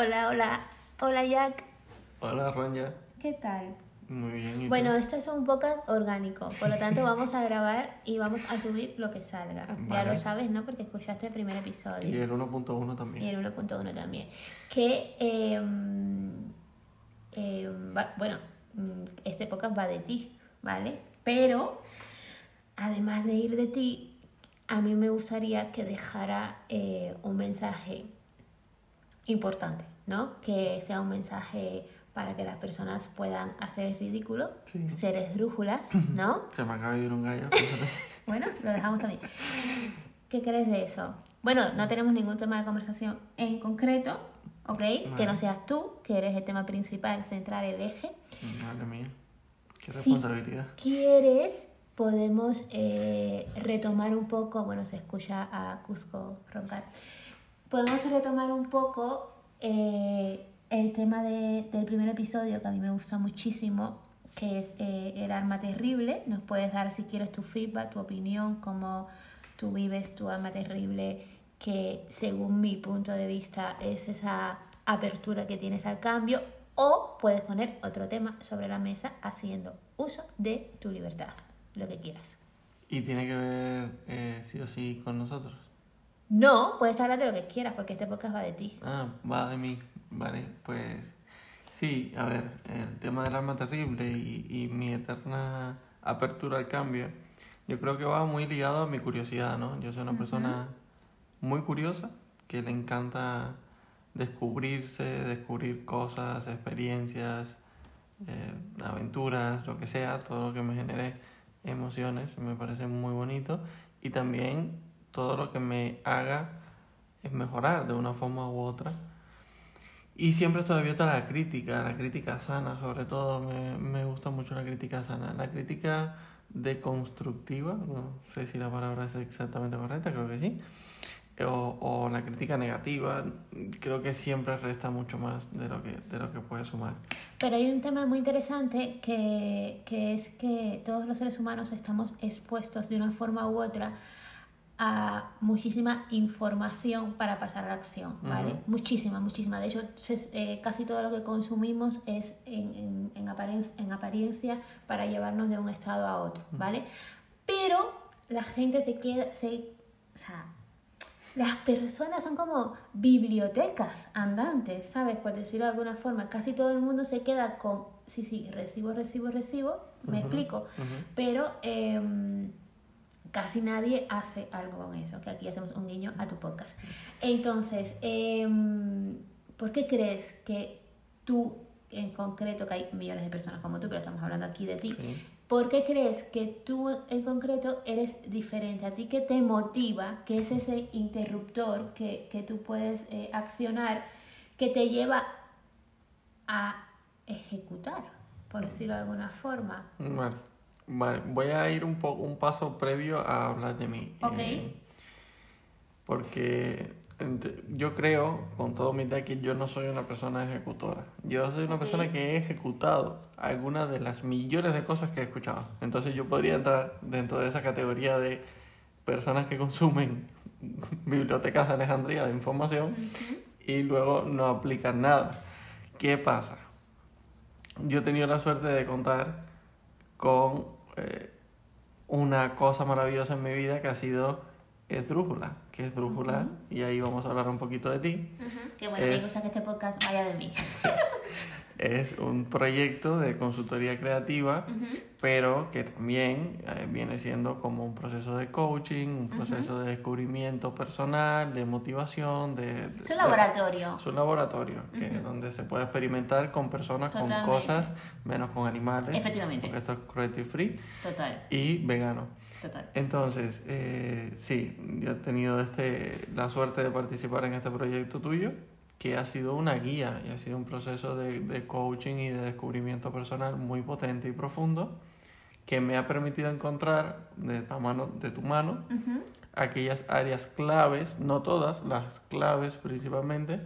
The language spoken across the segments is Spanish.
Hola, hola. Hola, Jack. Hola, Ronja. ¿Qué tal? Muy bien. ¿y tú? Bueno, esto es un podcast orgánico, por lo tanto vamos a grabar y vamos a subir lo que salga. Ya lo sabes, ¿no? Porque escuchaste el primer Y episodio. el 1.1 Y también. el 1.1 también. Que, eh, eh, va- bueno, mm, este podcast va de ti, ¿vale? Pero, además de ir de ti, a mí me gustaría que dejara eh, un mensaje importante, ¿no? Que sea un mensaje para que las personas puedan hacer el ridículo, Sí. ser esdrújulas, ¿no? Se me acaba de ir un gallo. Bueno, lo dejamos también. ¿Qué crees de eso? Bueno, no tenemos ningún tema de conversación en concreto, ¿ok? Que Vale. no seas tú, que eres el tema principal, central, el eje. Madre mía. Qué responsabilidad. ¿Quieres? Podemos eh, retomar un poco, bueno, se escucha a Cusco roncar. Podemos retomar un poco eh, el tema de- del primer episodio que a mí me gusta muchísimo, que es eh, el arma terrible. Nos puedes dar si quieres tu feedback, tu opinión, cómo tú vives tu arma terrible, que según mi punto de vista es esa apertura que tienes al cambio. O puedes poner otro tema sobre la mesa haciendo uso de tu libertad, lo que quieras. Y tiene que ver eh, sí o sí con nosotros. No, puedes hablar de lo que quieras porque este podcast va de ti. Ah, va de mí. Vale, pues sí, a ver, el tema del arma terrible y, y mi eterna apertura al cambio, yo creo que va muy ligado a mi curiosidad, ¿no? Yo soy una persona muy curiosa que le encanta descubrirse, descubrir cosas, experiencias, eh, aventuras, lo que sea, todo lo que me genere emociones, me parece muy bonito y también todo lo que me haga es mejorar de una forma u otra. Y siempre estoy abierto a la crítica, a la crítica sana, sobre todo me, me gusta mucho la crítica sana. La crítica deconstructiva, no sé si la palabra es exactamente correcta, creo que sí. O, o la crítica negativa, creo que siempre resta mucho más de lo que, de lo que puede sumar. Pero hay un tema muy interesante que, que es que todos los seres humanos estamos expuestos de una forma u otra a muchísima información para pasar a la acción, ¿vale? Muchísima, muchísima. De hecho, se- eh, casi todo lo que consumimos es en, en, en en apariencia para llevarnos de un estado a otro, ¿vale? Pero la gente se queda, se, o sea, las personas son como bibliotecas andantes, ¿sabes? Por decirlo de alguna forma. Casi todo el mundo se queda con, sí, sí, recibo, recibo, recibo, me explico. Pero em, casi nadie hace algo con eso, que aquí hacemos un guiño a tu podcast. Entonces, em, ¿por qué crees que tú, en concreto, que hay millones de personas como tú, pero estamos hablando aquí de ti, Sí. ¿Por qué crees que tú en concreto eres diferente? ¿A ti qué te motiva? ¿Qué es ese interruptor que, que tú puedes eh, accionar que te lleva a ejecutar, por decirlo de alguna forma? Vale, voy a ir un poco un paso previo a hablar de mí. Ok. Eh, porque ent- yo creo, con todo mi que yo no soy una persona ejecutora. Yo soy una Ok. persona que he ejecutado algunas de las millones de cosas que he escuchado. Entonces yo podría entrar dentro de esa categoría de personas que consumen bibliotecas de Alejandría de información y luego no aplican nada. ¿Qué pasa? Yo he tenido la suerte de contar con eh, una cosa maravillosa en mi vida que ha sido Esdrújula, que es Esdrújula, y ahí vamos a hablar un poquito de ti. Qué bueno, Es- me gusta que este podcast vaya de mí. Es un proyecto de consultoría creativa, pero que también eh, viene siendo como un proceso de coaching, un proceso de descubrimiento personal, de motivación, de... de- Es un laboratorio. Es un laboratorio que, donde se puede experimentar con personas, Totalmente. con cosas, menos con animales. Efectivamente. Porque esto es cruelty free Total, y vegano. total. Entonces, eh, sí, yo he tenido este, la suerte de participar en este proyecto tuyo, que ha sido una guía y ha sido un proceso de, de coaching y de descubrimiento personal muy potente y profundo, que me ha permitido encontrar de, la mano, de tu mano aquellas áreas claves, no todas, las claves principalmente,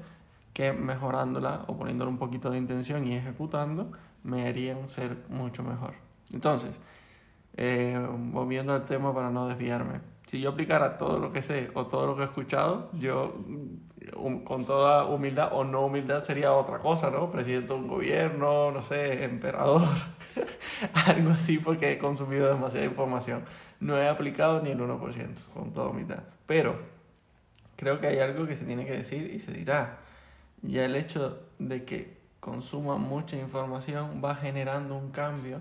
que mejorándola o poniéndole un poquito de intención y ejecutando, me harían ser mucho mejor. Entonces, eh, volviendo al tema para no desviarme, si yo aplicara todo lo que sé o todo lo que he escuchado, yo con toda humildad o no humildad sería otra cosa, ¿no? Presidente de un gobierno, no sé, emperador, algo así porque he consumido demasiada información. No he aplicado ni el 1%, con toda humildad. Pero creo que hay algo que se tiene que decir y se dirá. Ya el hecho de que consuma mucha información va generando un cambio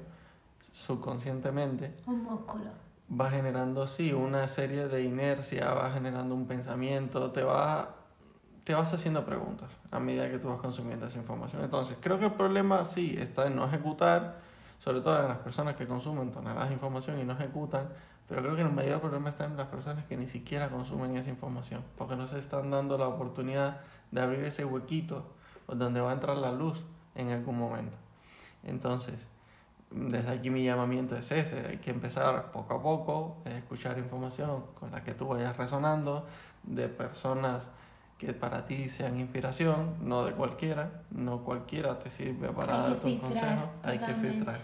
subconscientemente Un músculo. va generando, sí, una serie de inercia, va generando un pensamiento, te va te vas haciendo preguntas a medida que tú vas consumiendo esa información. Entonces, creo que el problema sí está en no ejecutar, sobre todo en las personas que consumen toneladas de información y no ejecutan, pero creo que el mayor problema está en las personas que ni siquiera consumen esa información, porque no se están dando la oportunidad de abrir ese huequito donde va a entrar la luz en algún momento. Entonces, desde aquí mi llamamiento es ese, hay que empezar poco a poco, a escuchar información con la que tú vayas resonando, de personas que para ti sean inspiración, no de cualquiera, no cualquiera te sirve para Hay que darte un filtrar, consejo, hay que filtrar.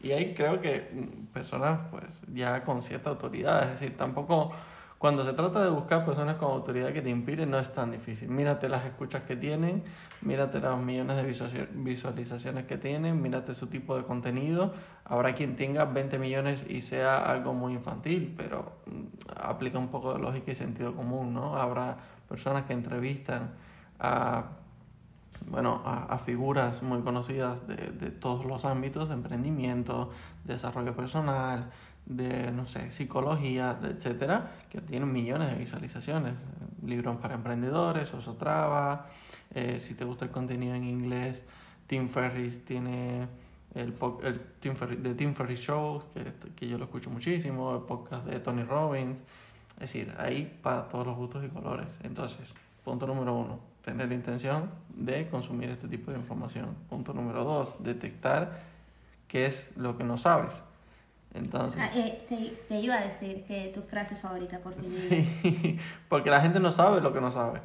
Y ahí creo que mm, personas pues ya con cierta autoridad, es decir, tampoco cuando se trata de buscar personas con autoridad que te inspiren no es tan difícil. Mírate las escuchas que tienen, mírate los millones de visualiza- visualizaciones que tienen, mírate su tipo de contenido. Habrá quien tenga 20 millones y sea algo muy infantil, pero mm, aplica un poco de lógica y sentido común, ¿no? Habrá personas que entrevistan a bueno, a, figuras muy conocidas de, de todos los ámbitos, de emprendimiento, desarrollo personal, de, no sé, psicología, etcétera, que tienen millones de visualizaciones. Libros para emprendedores, Osotrava, eh, si te gusta el contenido en inglés, Tim Ferriss tiene el, el Tim Ferriss, The Tim Ferriss Show, que, que yo lo escucho muchísimo, el podcast de Tony Robbins, es decir, hay para todos los gustos y colores. Entonces, punto número uno, tener la intención de consumir este tipo de información. Punto número dos, detectar qué es lo que no sabes. Entonces, Ah, eh, te, te iba a decir que tu frase favorita, por ti. sí, porque la gente no sabe lo que no sabe.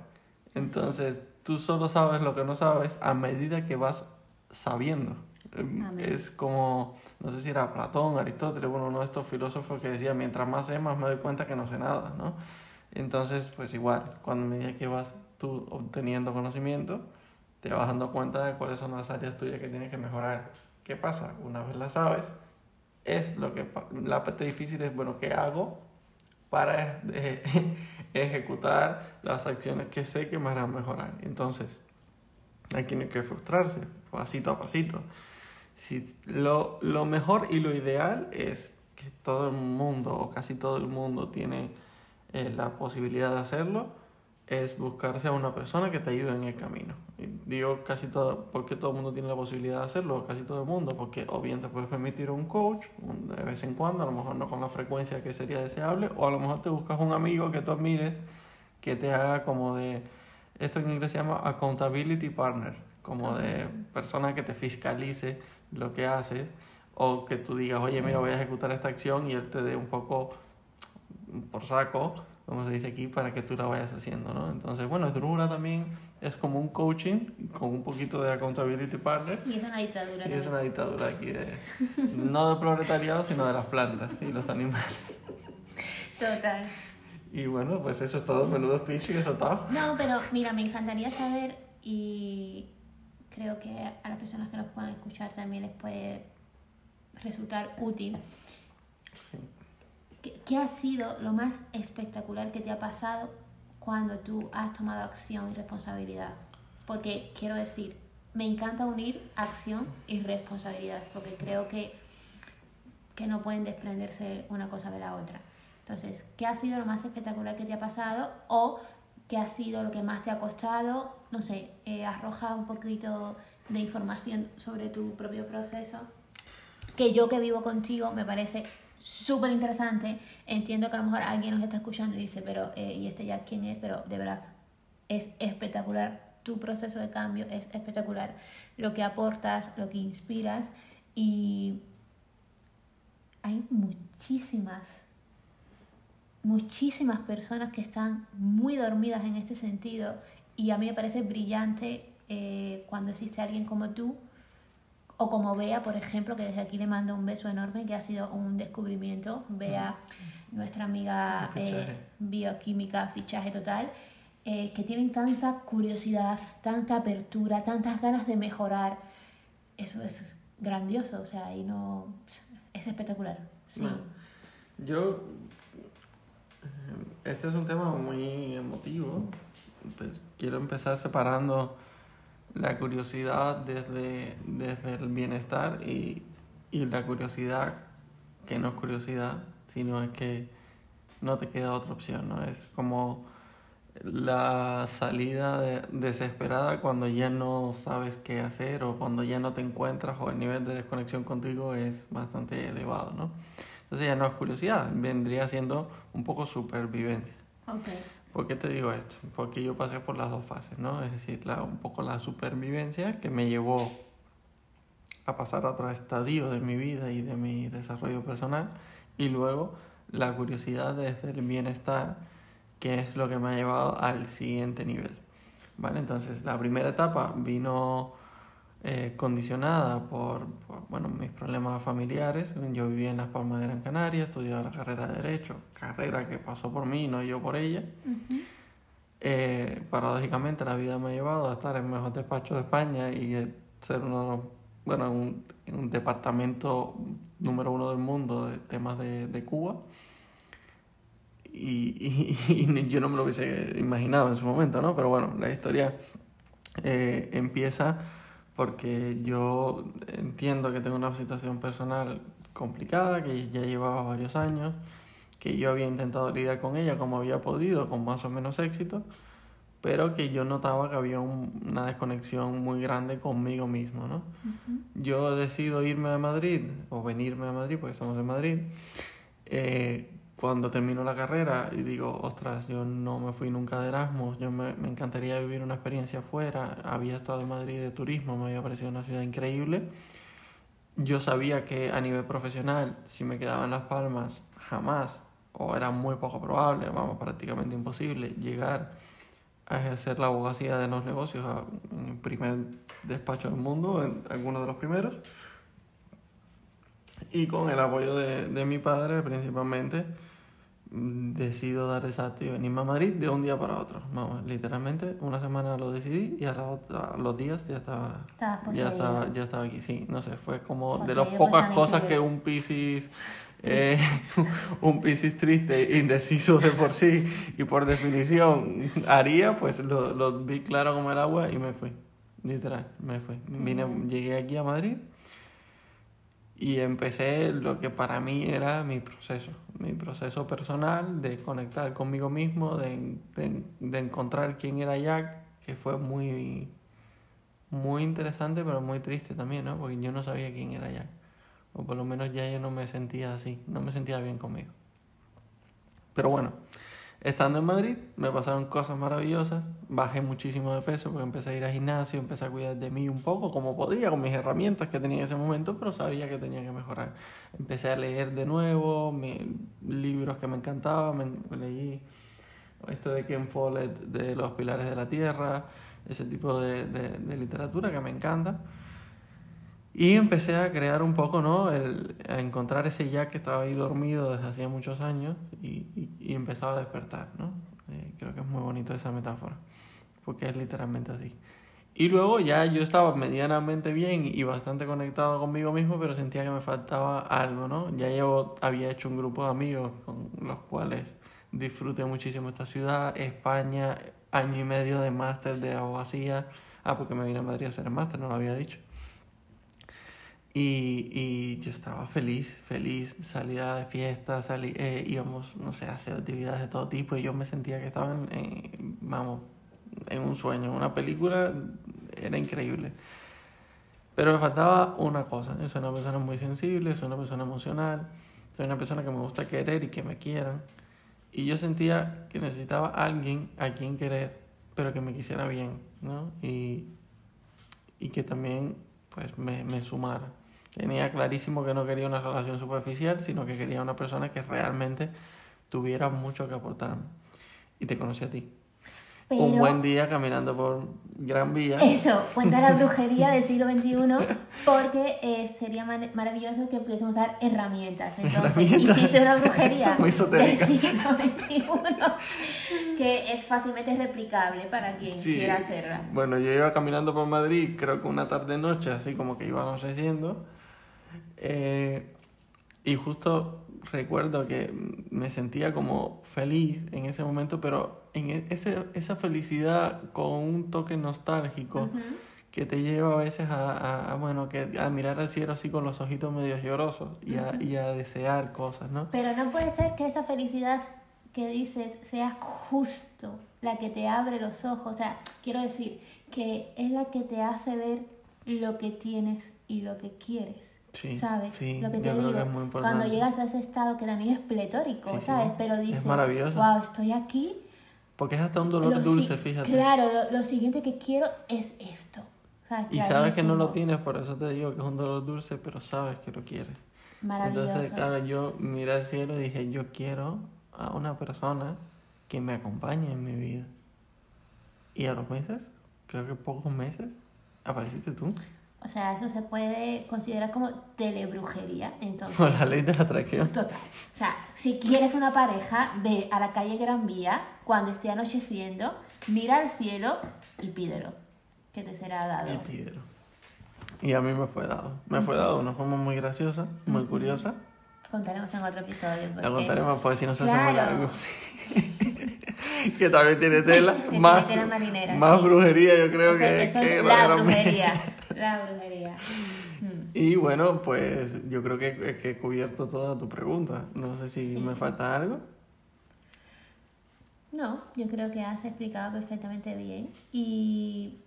Entonces, tú solo sabes lo que no sabes a medida que vas sabiendo. Em, Amén. Es como, no sé si era Platón, Aristóteles, bueno, uno de estos filósofos que decía, mientras más sé, más me doy cuenta que no sé nada, ¿no? Entonces, pues igual, cuando a medida que vas tú obteniendo conocimiento, te vas dando cuenta de cuáles son las áreas tuyas que tienes que mejorar. ¿Qué pasa? Una vez las sabes, es lo que la parte difícil es, bueno, ¿qué hago para eh, ejecutar las acciones que sé que me harán mejorar? Entonces, hay que, que frustrarse, pasito a pasito. Si, lo, lo mejor y lo ideal es que todo el mundo, o casi todo el mundo, tiene eh, la posibilidad de hacerlo, es buscarse a una persona que te ayude en el camino. Y digo casi todo, porque todo el mundo tiene la posibilidad de hacerlo, casi todo el mundo, porque o bien te puedes permitir un coach un- de vez en cuando, a lo mejor no con la frecuencia que sería deseable, o a lo mejor te buscas un amigo que tú admires que te haga como de, esto en inglés se llama accountability partner, como de persona que te fiscalice lo que haces, o que tú digas, oye, mira, voy a ejecutar esta acción y él te dé un poco por saco, como se dice aquí, para que tú la vayas haciendo, ¿no? Entonces, bueno, Drura también es como un coaching con un poquito de accountability partner. Y es una dictadura. Y es una dictadura aquí de, no del proletariado, sino de las plantas y los animales. Total. Y bueno, pues eso es todo, menudo speech que he soltado. No, pero mira, me encantaría saber y creo que a las personas que nos puedan escuchar también les puede resultar útil. Sí. ¿Qué, qué ha sido lo más espectacular que te ha pasado cuando tú has tomado acción y responsabilidad? Porque quiero decir, me encanta unir acción y responsabilidad, porque creo que, que no pueden desprenderse una cosa de la otra. Entonces, ¿qué ha sido lo más espectacular que te ha pasado? O qué ha sido lo que más te ha costado? No sé, eh, arroja un poquito de información sobre tu propio proceso que yo que vivo contigo me parece súper interesante. Entiendo que a lo mejor alguien nos está escuchando y dice, pero, eh, ¿y este ya quién es? Pero de verdad, es espectacular tu proceso de cambio, es espectacular lo que aportas, lo que inspiras y hay muchísimas, muchísimas personas que están muy dormidas en este sentido y a mí me parece brillante eh, cuando existe alguien como tú o como Bea, por ejemplo, que desde aquí le mando un beso enorme, que ha sido un descubrimiento. Bea, nuestra amiga eh, bioquímica, fichaje total. eh, que tienen tanta curiosidad, tanta apertura, tantas ganas de mejorar. Eso es grandioso, o sea, y no... Es espectacular. Sí. Bueno, yo... Este es un tema muy emotivo. Pues, quiero empezar separando la curiosidad desde, desde el bienestar y, y la curiosidad que no es curiosidad, sino es que no te queda otra opción, ¿no? Es como la salida de- desesperada cuando ya no sabes qué hacer o cuando ya no te encuentras o el nivel de desconexión contigo es bastante elevado, ¿no? Entonces ya no es curiosidad, vendría siendo un poco supervivencia. Ok. ¿Por qué te digo esto? Porque yo pasé por las dos fases, ¿no? Es decir, la, un poco la supervivencia que me llevó a pasar a otro estadio de mi vida y de mi desarrollo personal y luego la curiosidad desde el bienestar que es lo que me ha llevado al siguiente nivel. ¿Vale? Entonces, la primera etapa vino eh, condicionada por, por, bueno, mis problemas familiares. Yo vivía en Las Palmas de Gran Canaria, estudiaba la carrera de Derecho, carrera que pasó por mí, no yo por ella. Ujú. Eh, paradójicamente la vida me ha llevado a estar en el mejor despacho de España y eh, ser uno de los, bueno, un, un departamento número uno del mundo de temas de, de Cuba. Y, y- y yo no me lo hubiese imaginado en su momento, ¿no? Pero bueno, la historia eh, empieza porque yo entiendo que tengo una situación personal complicada, que ya llevaba varios años, que yo había intentado lidiar con ella como había podido, con más o menos éxito, pero que yo notaba que había un- una desconexión muy grande conmigo mismo, ¿no? Ujú. Yo decido irme a Madrid, o venirme a Madrid, porque estamos en Madrid, eh, cuando termino la carrera y digo, ostras, yo no me fui nunca de Erasmus, yo me, me encantaría vivir una experiencia afuera, había estado en Madrid de turismo, me había parecido una ciudad increíble. Yo sabía que a nivel profesional, si me quedaba en Las Palmas, jamás, o era muy poco probable, vamos, prácticamente imposible, llegar a ejercer la abogacía de los negocios en el primer despacho del mundo, en alguno de los primeros. Y con el apoyo de, de mi padre, principalmente, decido dar el salto y venirme a Madrid de un día para otro. Vamos, literalmente, una semana lo decidí y a, la otra- a los días ya estaba, ya estaba, ya estaba aquí. Sí, no sé, fue como de las pocas San cosas que un Piscis, eh, un Piscis triste, indeciso de por sí y por definición haría, pues lo, lo vi claro como el agua y me fui. Literal, me fui. Vine, llegué aquí a Madrid y empecé lo que para mí era mi proceso, mi proceso personal de conectar conmigo mismo, de, de, de encontrar quién era Jack, que fue muy, muy interesante, pero muy triste también, ¿no? Porque yo no sabía quién era Jack. O por lo menos ya yo no me sentía así, no me sentía bien conmigo. Pero bueno, estando en Madrid me pasaron cosas maravillosas, bajé muchísimo de peso porque empecé a ir al gimnasio, empecé a cuidar de mí un poco como podía, con mis herramientas que tenía en ese momento, pero sabía que tenía que mejorar. Empecé a leer de nuevo, me- libros que me encantaban, me, leí esto de Ken Follett de Los Pilares de la Tierra, ese tipo de, de- de literatura que me encanta. Y empecé a crear un poco, ¿no? El, a encontrar ese Jack que estaba ahí dormido desde hacía muchos años y empezaba a despertar, ¿no? Eh, creo que es muy bonito esa metáfora, porque es literalmente así. Y luego ya yo estaba medianamente bien y bastante conectado conmigo mismo, pero sentía que me faltaba algo, ¿no? Ya llevo, había hecho un grupo de amigos con los cuales disfruté muchísimo esta ciudad, España, año y medio de máster de abogacía. Ah, porque me vine a Madrid a hacer el máster, no lo había dicho. Y, y yo estaba feliz, feliz, salía de fiesta, salí, eh, íbamos, no sé, a hacer actividades de todo tipo y yo me sentía que estaba, en, en- vamos, en un sueño, en una película, era increíble. Pero me faltaba una cosa, soy una persona muy sensible, soy una persona emocional, soy una persona que me gusta querer y que me quieran. Y yo sentía que necesitaba a alguien a quien querer, pero que me quisiera bien, ¿no? Y, y que también pues me, me sumara. Tenía clarísimo que no quería una relación superficial, sino que quería una persona que realmente tuviera mucho que aportarme. Y te conocí a ti. un buen día caminando por Gran Vía. Eso, cuenta la brujería del siglo XXI, porque eh, sería maravilloso que pudiésemos dar herramientas. Entonces, hiciste una brujería del siglo XXI que es fácilmente replicable para quien quiera hacerla. Bueno, yo iba caminando por Madrid, creo que una tarde-noche, así como que íbamos haciendo. Eh, y justo recuerdo que me sentía como feliz en ese momento, pero en e, ese, esa felicidad con un toque nostálgico que te lleva a veces a, bueno, que, a mirar al cielo así con los ojitos medio llorosos y, a, y a desear cosas, ¿no? Pero no puede ser que esa felicidad que dices sea justo la que te abre los ojos, o sea, quiero decir que es la que te hace ver lo que tienes y lo que quieres. ¿Sabes? lo que te digo, cuando llegas a ese estado que también es pletórico, ¿sabes? Pero dices, es maravilloso. wow, estoy aquí. Porque es hasta un dolor dulce, fíjate. Claro, lo, siguiente que quiero es esto. y sabes que no lo tienes, por eso te digo que es un dolor dulce, pero sabes que lo quieres. Maravilloso. Entonces, claro, yo miré al cielo y dije, yo quiero a una persona que me acompañe en mi vida. Y a los meses, creo que pocos meses, apareciste tú. O sea, eso se puede considerar como telebrujería. Entonces, Con la ley de la atracción. Total. O sea, si quieres una pareja, ve a la calle Gran Vía cuando esté anocheciendo, mira al cielo y pídelo, que te será dado. Y pídelo. Y a mí me fue dado. Me fue dado de una forma muy graciosa, muy curiosa. Contaremos en otro episodio. Lo contaremos, pues si no se hace muy largo. que también tiene tela. más, más brujería, yo creo que, que la brujería. La brujería. Hmm. Y bueno, pues yo creo que, he cubierto toda tu pregunta. No sé si me falta algo. No, yo creo que has explicado perfectamente bien. Y.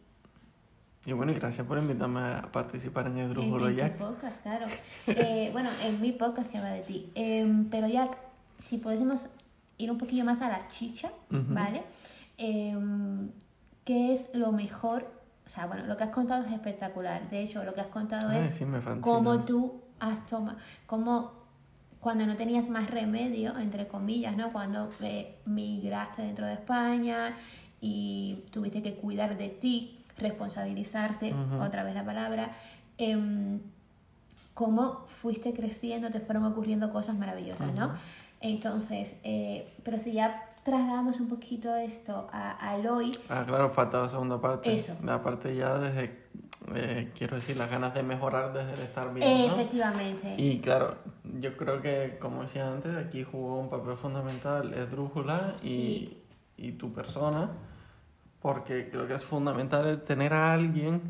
Y bueno, gracias por invitarme a participar en el Drújulo Jack. En podcast, claro. eh, bueno, en mi podcast que va de ti. Em, pero Jack, si pudiésemos ir un poquillo más a la chicha, ¿vale? Em, ¿Qué es lo mejor o sea, bueno, lo que has contado es espectacular. De hecho, lo que has contado es cómo tú has tomado, cómo cuando no tenías más remedio, entre comillas, ¿no? Cuando eh, migraste dentro de España y tuviste que cuidar de ti, responsabilizarte, otra vez la palabra, eh, cómo fuiste creciendo, te fueron ocurriendo cosas maravillosas, ¿no? Entonces, eh, pero si ya trasladamos un poquito esto a, hoy. Ah, claro, falta la segunda parte. Eso. La parte ya desde, eh, quiero decir, las ganas de mejorar desde el estar bien. Efectivamente. Y claro, yo creo que, como decía antes, aquí jugó un papel fundamental Esdrújula y, y tu persona, porque creo que es fundamental tener a alguien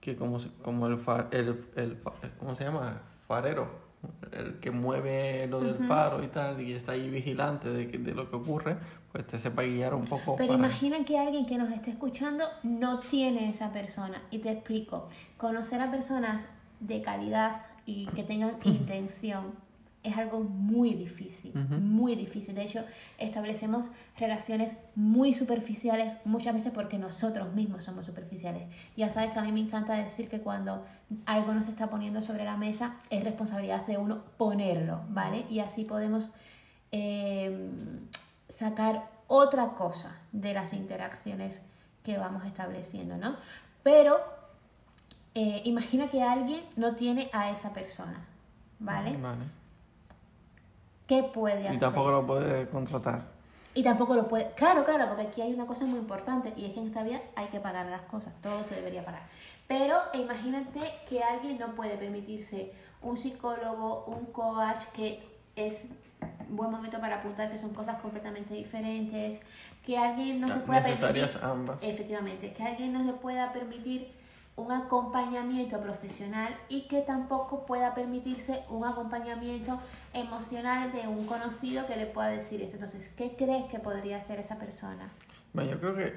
que como, como el, el, el, ¿cómo se llama? Farero el que mueve lo del faro y tal, y está ahí vigilante de, de lo que ocurre, pues te sepa guiar un poco. Pero imagina que alguien que nos esté escuchando no tiene esa persona. Y te explico, conocer a personas de calidad y que tengan intención es algo muy difícil, muy difícil. De hecho, establecemos relaciones muy superficiales muchas veces porque nosotros mismos somos superficiales. Ya sabes que a mí me encanta decir que cuando algo nos está poniendo sobre la mesa es responsabilidad de uno ponerlo, ¿vale? Y así podemos eh, sacar otra cosa de las interacciones que vamos estableciendo, ¿no? Pero eh, imagina que alguien no tiene a esa persona, ¿vale? Vale ¿Qué puede hacer? Y tampoco lo puede contratar. Y tampoco lo puede. Claro, claro, porque aquí hay una cosa muy importante y es que en esta vida hay que pagar las cosas, todo se debería pagar. Pero imagínate que alguien no puede permitirse un psicólogo, un coach, que es buen momento para apuntar que son cosas completamente diferentes, que alguien no se pueda permitir. ambas. Efectivamente, que alguien no se pueda permitir un acompañamiento profesional y que tampoco pueda permitirse un acompañamiento emocional de un conocido que le pueda decir esto. Entonces, ¿qué crees que podría hacer esa persona? Bueno, yo creo que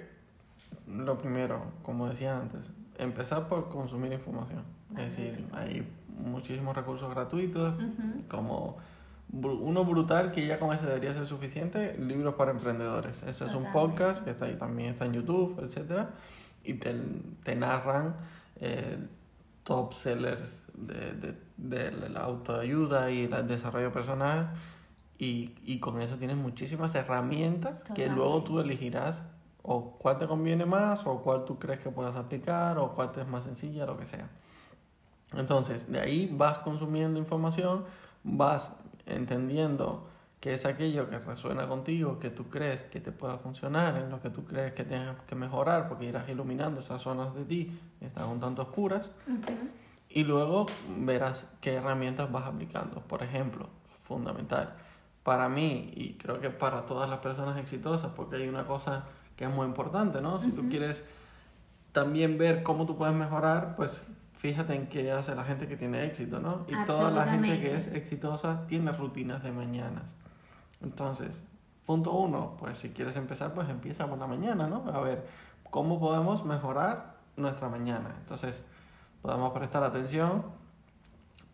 lo primero, como decía antes, empezar por consumir información. es decir, hay muchísimos recursos gratuitos, como uno brutal que ya con ese debería ser suficiente, libros para emprendedores. Ese es un podcast que está ahí también, está en YouTube, etcétera y te, narran eh, top sellers de, de, la autoayuda y el desarrollo personal y, y, con eso tienes muchísimas herramientas que luego tú elegirás O cuál te conviene más, o cuál tú crees que puedas aplicar, o cuál te es más sencilla, lo que sea. Entonces, de ahí vas consumiendo información, vas entendiendo qué es aquello que resuena contigo, que tú crees que te pueda funcionar, en lo que tú crees que tienes que mejorar, porque irás iluminando esas zonas de ti que están un tanto oscuras. Y luego verás qué herramientas vas aplicando. Por ejemplo, fundamental, para mí y creo que para todas las personas exitosas, porque hay una cosa que es muy importante, ¿no? Si tú quieres también ver cómo tú puedes mejorar, pues fíjate en qué hace la gente que tiene éxito, ¿no? Y toda la gente que es exitosa tiene rutinas de mañanas. Entonces, punto uno, pues si quieres empezar, pues empieza por la mañana, ¿no? A ver, ¿cómo podemos mejorar nuestra mañana? Entonces, podemos prestar atención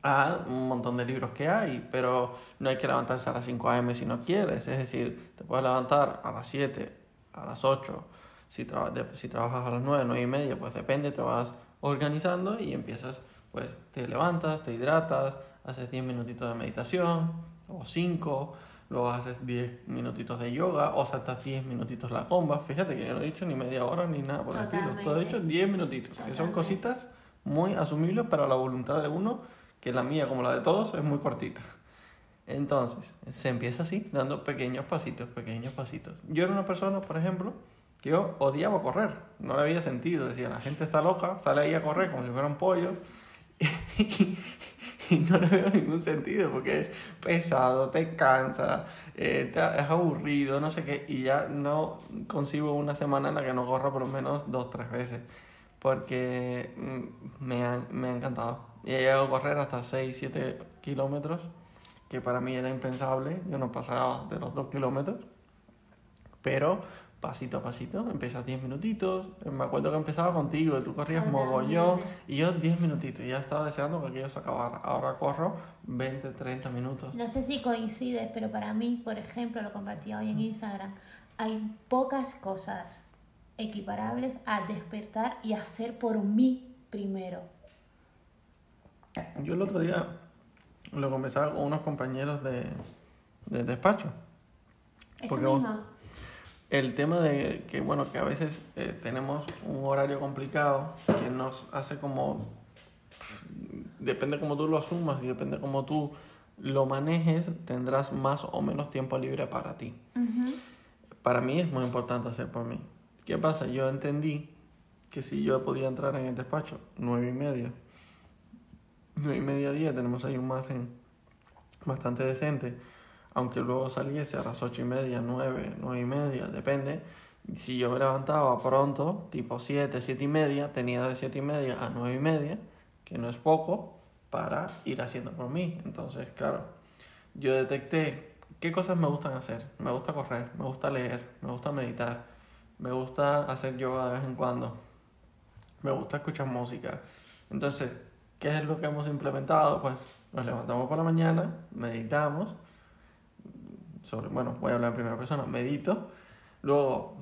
a un montón de libros que hay, pero no hay que levantarse a las 5 a.m. si no quieres, es decir, te puedes levantar a las 7, a las 8, si, si trabajas a las 9, 9 y media, pues depende, te vas organizando y empiezas, pues te levantas, te hidratas, haces 10 minutitos de meditación o 5, luego haces 10 minutitos de yoga o saltas 10 minutitos la comba. Fíjate que yo no he dicho ni media hora ni nada por el estilo, todo he dicho 10 minutitos, que son cositas muy asumibles para la voluntad de uno, que la mía como la de todos es muy cortita. Entonces, se empieza así, dando pequeños pasitos, pequeños pasitos. Yo era una persona, por ejemplo, que yo odiaba correr, no le había sentido, decía, la gente está loca, sale ahí a correr como si fuera un pollo, y, no le veo ningún sentido, porque es pesado, te cansa, eh, es aburrido, no sé qué, y ya no consigo una semana en la que no corra por lo menos dos, tres veces porque mm, me ha, me ha encantado. Y he llegado a correr hasta 6, 7 kilómetros, que para mí era impensable, yo no pasaba de los 2 kilómetros, pero pasito a pasito, empiezas 10 minutitos, me acuerdo que empezaba contigo, tú corrías mogollón, y yo 10 minutitos, y ya estaba deseando que aquello se acabara. Ahora corro 20, 30 minutos. No sé si coincides, pero para mí, por ejemplo, lo compartí hoy en Instagram, hay pocas cosas equiparables a despertar y hacer por mí primero. Yo el otro día lo conversaba con unos compañeros de, despacho. Porque mismo? El tema de que, bueno, que a veces eh, tenemos un horario complicado que nos hace como, depende cómo tú lo asumas y depende cómo tú lo manejes, tendrás más o menos tiempo libre para ti. Para mí es muy importante hacer por mí. ¿Qué pasa? Yo entendí que si yo podía entrar en el despacho nueve y media, nueve y media día, tenemos ahí un margen bastante decente, aunque luego saliese a las ocho y media, nueve, nueve y media, depende. Si yo me levantaba pronto, tipo siete, siete y media, tenía de siete y media a nueve y media, que no es poco, para ir haciendo por mí. Entonces, claro, yo detecté qué cosas me gustan hacer. Me gusta correr, me gusta leer, me gusta meditar me gusta hacer yoga de vez en cuando, me gusta escuchar música. Entonces, ¿qué es lo que hemos implementado? Pues nos levantamos por la mañana, meditamos, sobre, bueno, voy a hablar en primera persona, medito, luego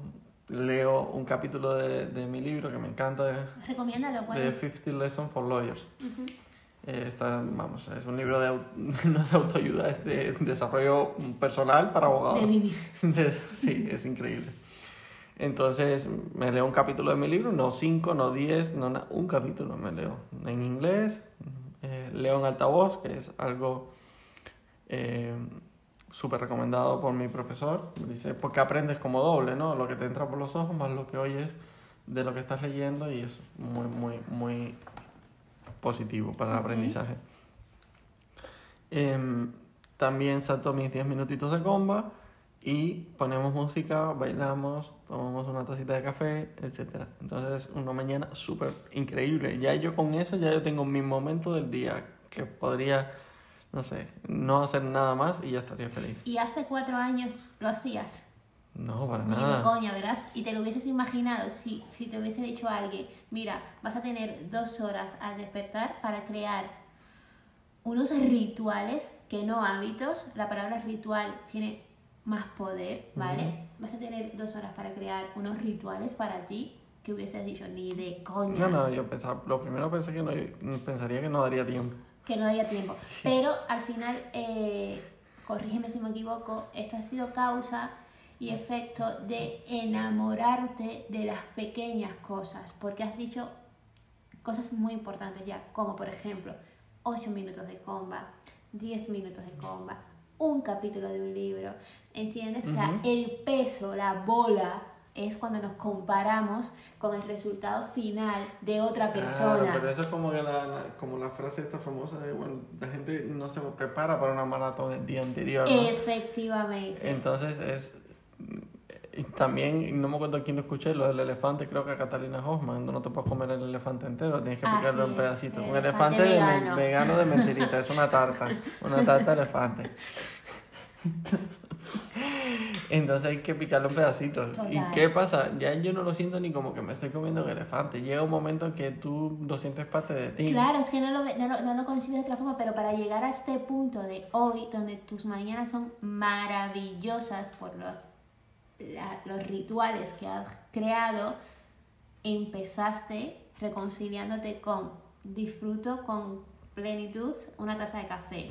leo un capítulo de, de mi libro que me encanta, de, Recomiéndalo, de 50 Lessons for Lawyers. Eh, vamos, es un libro de, no de autoayuda, es de desarrollo personal para abogados. De vivir. sí, es increíble. Entonces me leo un capítulo de mi libro, no cinco, no diez, no un capítulo me leo en inglés, eh, leo en altavoz, que es algo eh, súper recomendado por mi profesor. Dice, porque aprendes como doble, ¿no? Lo que te entra por los ojos más lo que oyes de lo que estás leyendo y es muy, muy, muy positivo para el aprendizaje. Em, también salto mis 10 minutitos de comba y ponemos música, bailamos, tomamos una tacita de café, etc. Entonces, una mañana súper increíble. Ya yo con eso, ya yo tengo mi momento del día que podría, no sé, no hacer nada más y ya estaría feliz. ¿Y hace cuatro años lo hacías? No, para Ni nada. de coña, ¿verdad? Y te lo hubieses imaginado si, si te hubiese dicho a alguien, mira, vas a tener dos horas al despertar para crear unos rituales que no hábitos. La palabra ritual tiene más poder, ¿vale? Vas a tener dos horas para crear unos rituales para ti que hubieses dicho ni de coña. No, no, yo pensaba, lo primero pensé que no, pensaría que no daría tiempo. Que no daría tiempo. Pero al final, eh, corrígeme si me equivoco, esto ha sido causa y efecto de enamorarte de las pequeñas cosas, porque has dicho cosas muy importantes ya, como por ejemplo 8 minutos de comba, 10 minutos de comba, un capítulo de un libro, ¿entiendes? O sea, el peso, la bola, es cuando nos comparamos con el resultado final de otra persona. Claro, pero eso es como, que la, como la frase esta famosa de, bueno, la gente no se prepara para una maratón el día anterior. ¿no? Efectivamente. Entonces es... y También, no me acuerdo quién lo escuché, lo del elefante, creo que a Catalina Hoffman, no te puedes comer el elefante entero, tienes que picarlo en pedacitos. Un elefante vegano. vegano de mentirita, es una tarta, una tarta de elefante. Entonces hay que picarlo en pedacitos. ¿Y qué pasa? Ya yo no lo siento ni como que me estoy comiendo un elefante. Llega un momento en que tú lo sientes parte de ti. Claro, es que no lo, no, lo, no lo concibes de otra forma, pero para llegar a este punto de hoy, donde tus mañanas son maravillosas por los, la- los rituales que has creado, empezaste reconciliándote con disfruto con plenitud una taza de café.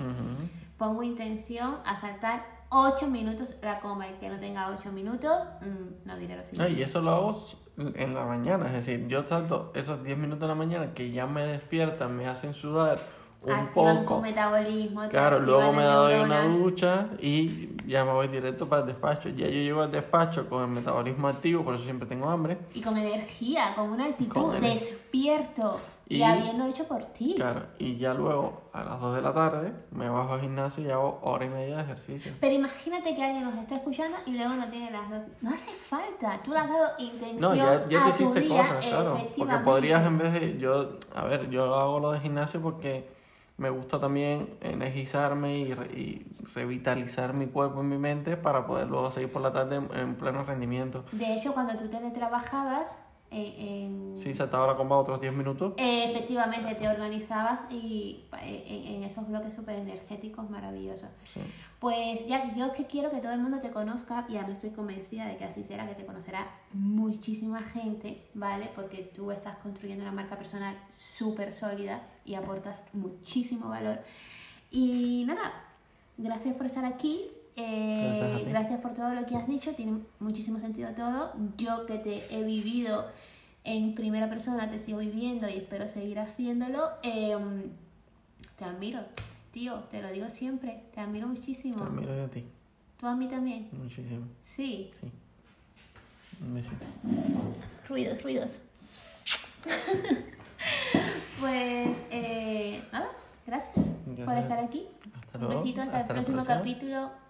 Pongo intención a saltar 8 minutos la coma. El que no tenga 8 minutos, mm, no diré lo siguiente. y eso lo hago en la mañana, es decir, yo salto esos 10 minutos de la mañana que ya me despiertan, me hacen sudar un Activan tu poco. metabolismo. te Claro, luego me doy una ducha y ya me voy directo para el despacho. Ya yo llego al despacho con el metabolismo activo, por eso siempre tengo hambre. Y con energía, con una actitud Con despierto y, Y- habiendo hecho por ti. Claro, y ya luego a las 2 de la tarde me bajo al gimnasio y hago hora y media de ejercicio. Pero imagínate que alguien nos está escuchando y luego no tiene las dos. No hace falta. Tú le has dado intención No, ya, ya a te tu hiciste día, cosas, claro. Porque podrías en vez de. Yo, a ver, yo hago lo de gimnasio porque me gusta también energizarme y, re- y revitalizar mi cuerpo y mi mente para poder luego seguir por la tarde en, en pleno rendimiento. De hecho, cuando tú teletrabajabas, eh, en... Si saltaba la comba otros 10 minutos. Eh, efectivamente te organizabas y eh, en, en esos bloques súper energéticos maravillosos. Sí. Pues ya, yo que quiero que todo el mundo te conozca, y ya me estoy convencida de que así será, que te conocerá muchísima gente, ¿vale? Porque tú estás construyendo una marca personal súper sólida y aportas muchísimo valor. Y nada, gracias por estar aquí. Eh, Gracias por todo lo que has dicho, tiene muchísimo sentido todo. Yo que te he vivido en primera persona, te sigo viviendo y espero seguir haciéndolo. em, te admiro, tío, te lo digo siempre, te admiro muchísimo. Te admiro yo a ti. ¿Tú a mí también? Muchísimo. Sí. Sí. Un besito. Ruidos, ruidos. pues, eh, nada, gracias, por estar aquí. Hasta Un besito, hasta, el Hasta la próximo capítulo.